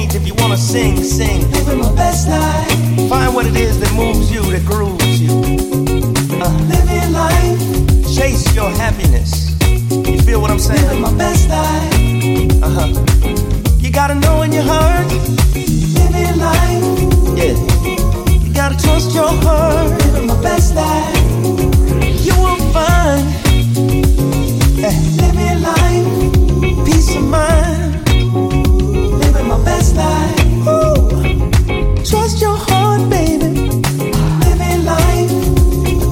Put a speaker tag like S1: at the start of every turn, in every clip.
S1: If you wanna sing, sing. Living
S2: my best life.
S1: Find what it is that moves you, that grooves you. Uh,
S2: Living life.
S1: Chase your happiness. You feel what I'm saying? Living
S2: my best life.
S1: Uh huh. You gotta know in your heart. Living
S2: life.
S1: Yeah. You gotta trust your heart. Living
S2: my best life.
S1: You will find. Eh, living life. Peace of mind my best life. Trust your heart, baby. Living life.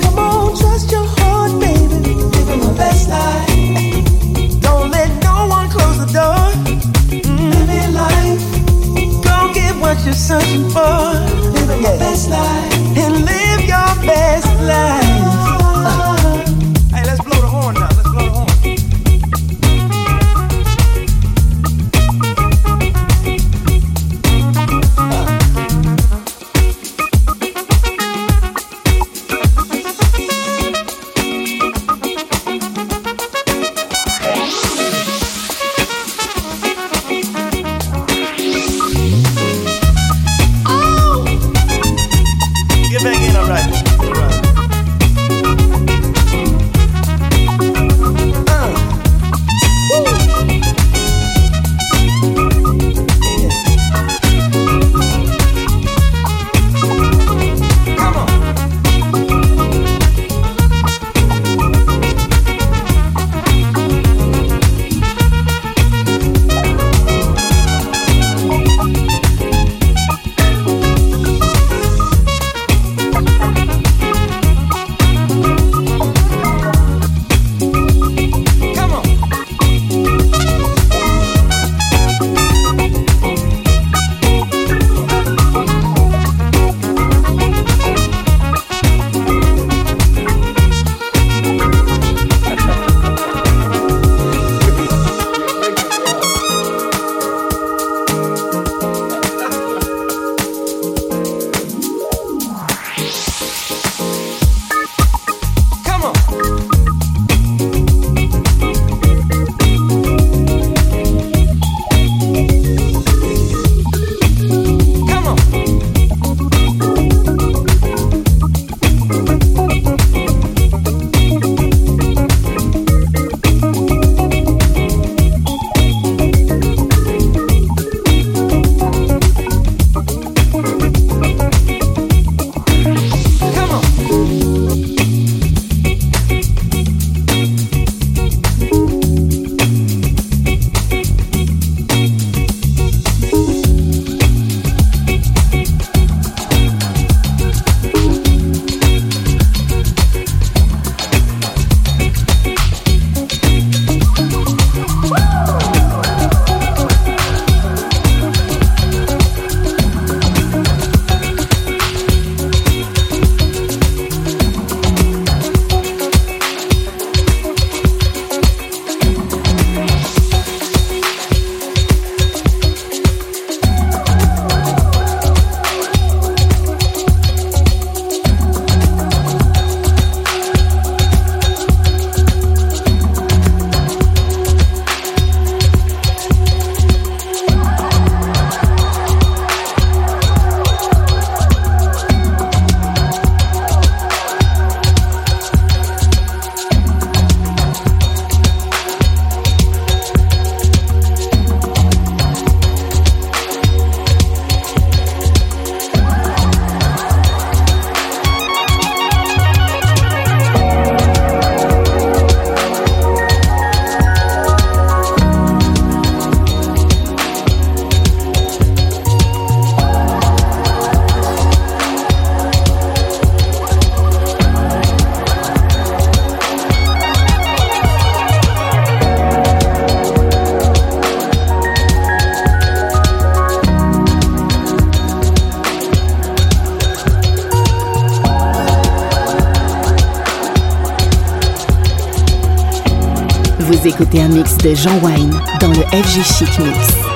S1: Come on, trust your heart, baby. Living my best life. Don't let no one close the door. Living life. Go get what you're searching for. Living yeah. my best
S2: life.
S1: And live your best life.
S3: Vous écoutez un mix de Jean Wine dans le FG Chic Mix.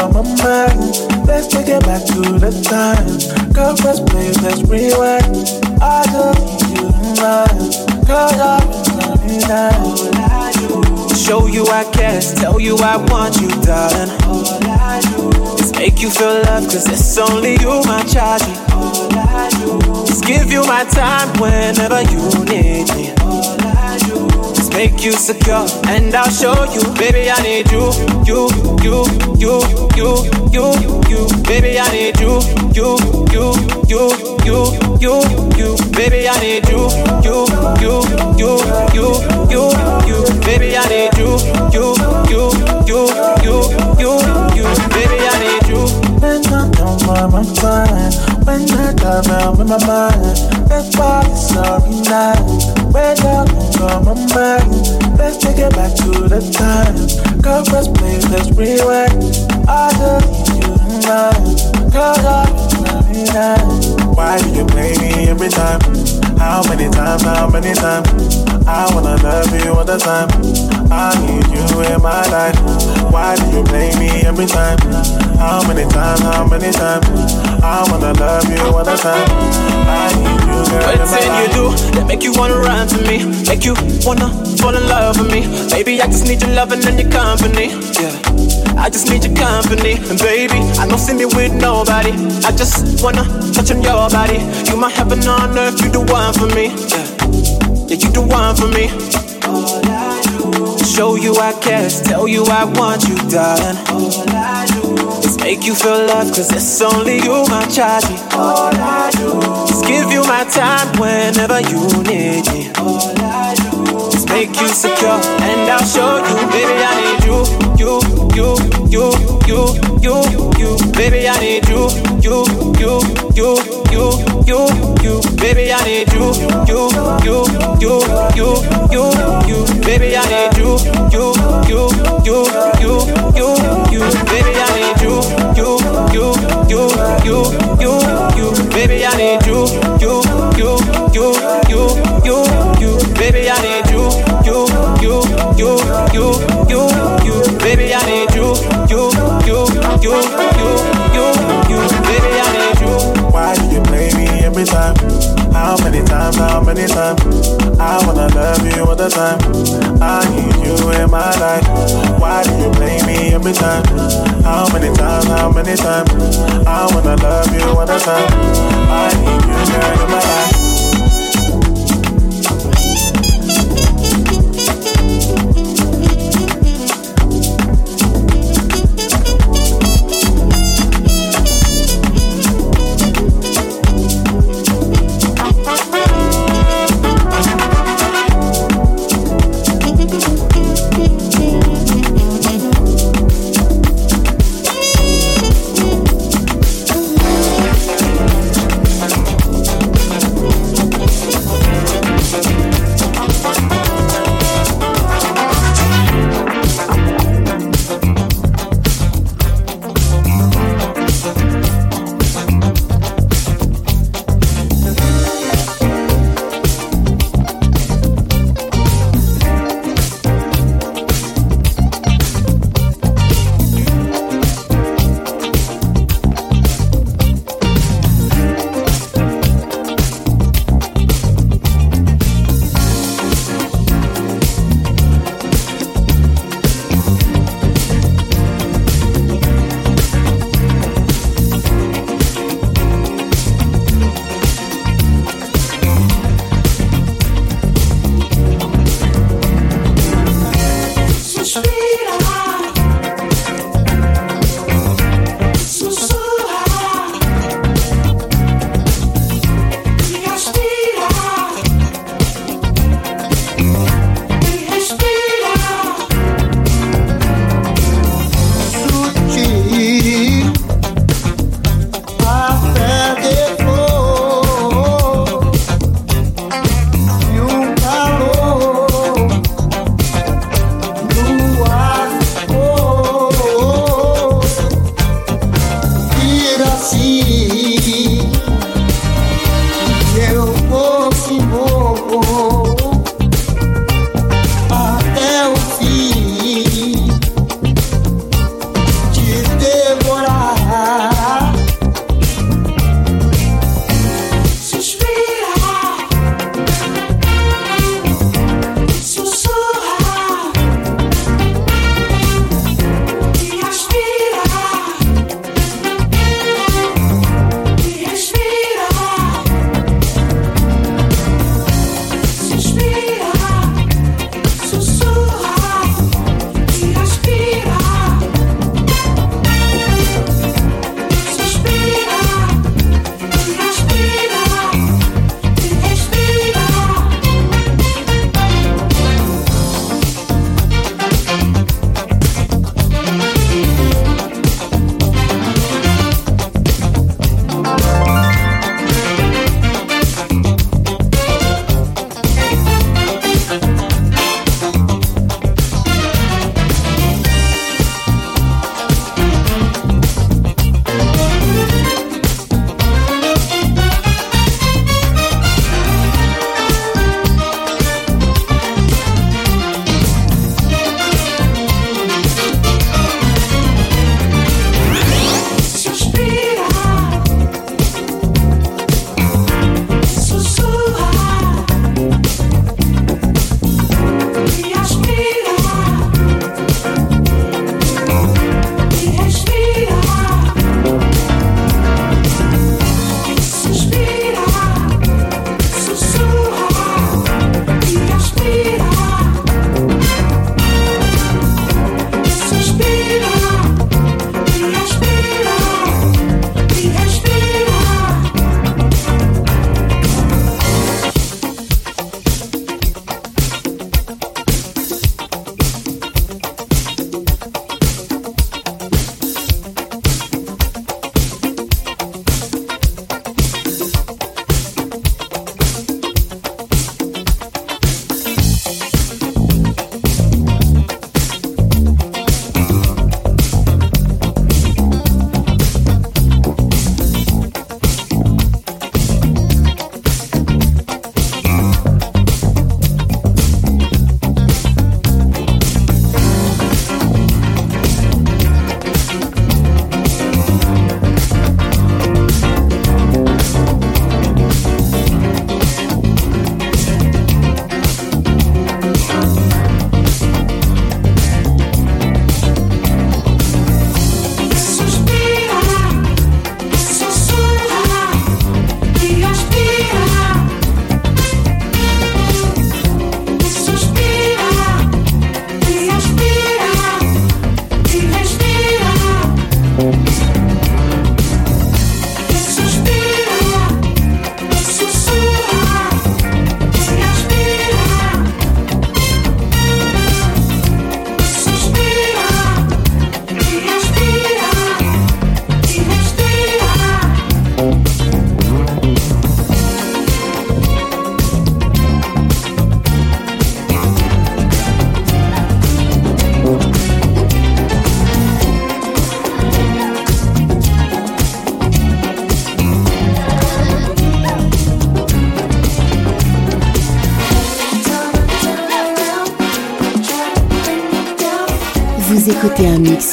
S4: From my mind. Let's take it back to the time. Girl, let's play, let's rewind. I just need you tonight. Girl, you're me now.
S5: Show you I care, tell you I want you, darling. All I do is make you feel love, cause it's only you, my child. All I do is give you my time whenever you need me. Make you secure, and I'll show you, baby, I need you, you, you, you, you, you, you, baby, I need you, you, you, you, you, you, you, baby, I need you, you, you, you, you, you, you, baby, I need you, you, you, you, you, you, you, baby, I need you. When I don't want
S4: my mind, when I dive down in my mind, that body's sorry night. Wake up from my mind, let's take it back to the time. Girl, let's play, let's rewind. I just need you tonight. Girl, you're me now. Why do you play me every time? How many times, how many times? I wanna love you all the time. I need you in my life. Why do you play me every time? How many times, how many times? I wanna love you all the time. I need you, girl, in my What's you
S5: do that make you wanna run to me? Make you wanna fall in love with me? Baby, I just need your loving and your company. Yeah. I just need your company, and baby, I don't see me with nobody. I just wanna touch on your body. You my heaven on earth, you the one for me. Yeah, yeah, you the one for me. Show you I care, tell you I want you, darling. All I do is make you feel love, cause it's only you, my child. All I do is give you my time whenever you need me. All I do is make you secure, and I'll show you, baby, I need you, you, you, you, you, you, you, baby, I need you, you, you, you, you, you, you, baby, I need you, you, you, you, you, you, you, baby, I need you, you, you, you, you, you, you, baby, I need you, you, you, you, you, you, you, baby, I need you, you, you, you,
S4: time? How many times, how many times? I wanna love you all the time. I need you in my life. Why do you play me every time? How many times, how many times? I wanna love you all the time. I need you, girl, in my life.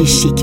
S3: ощущений.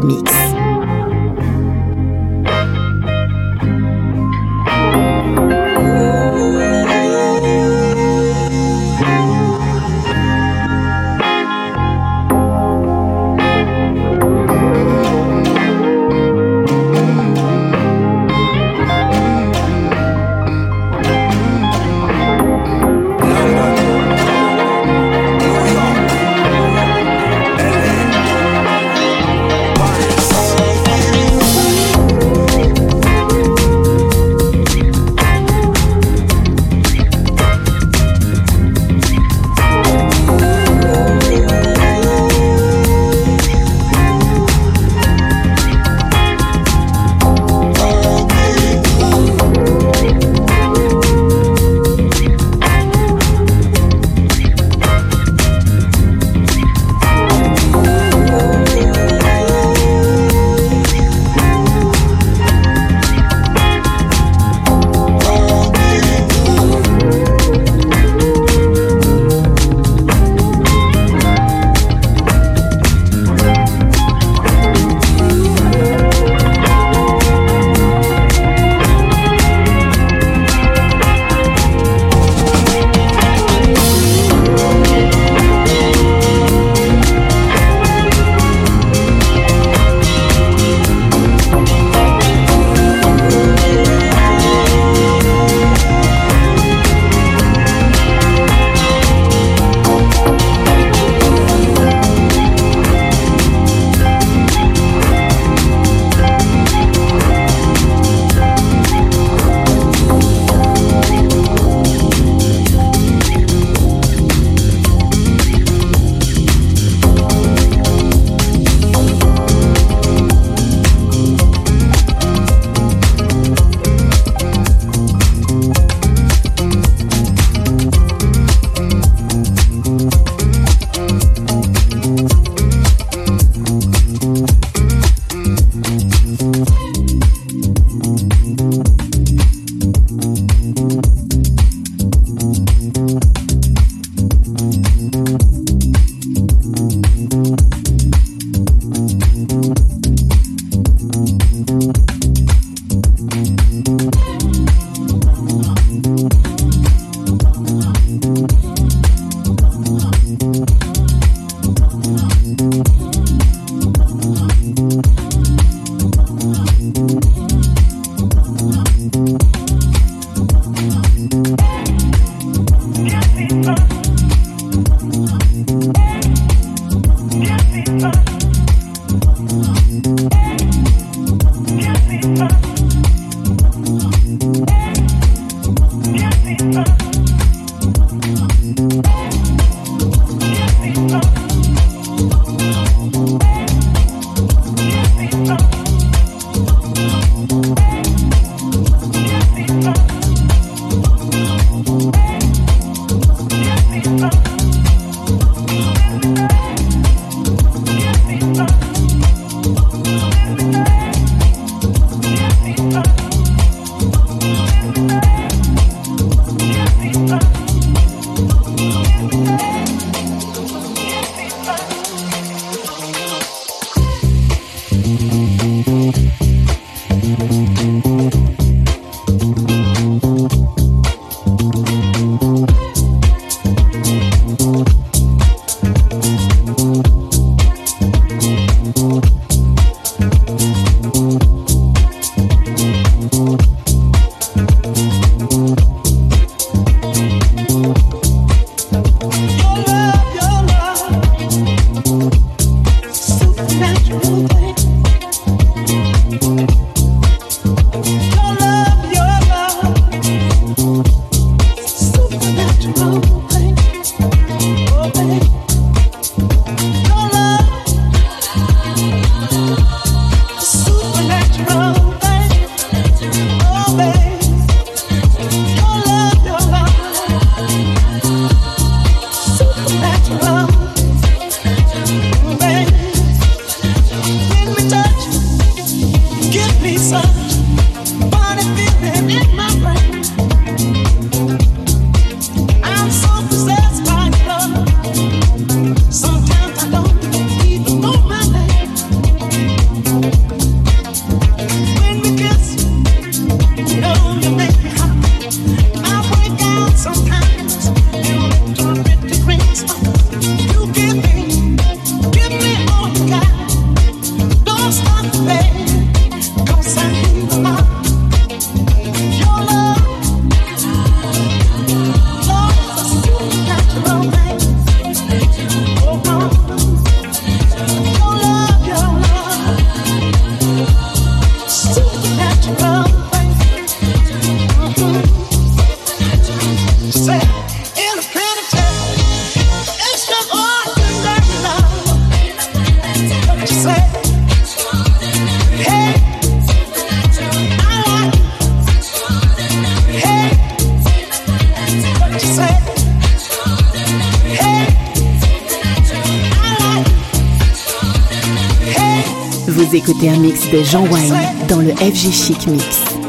S3: De Jean Wine dans le FG Chic Mix.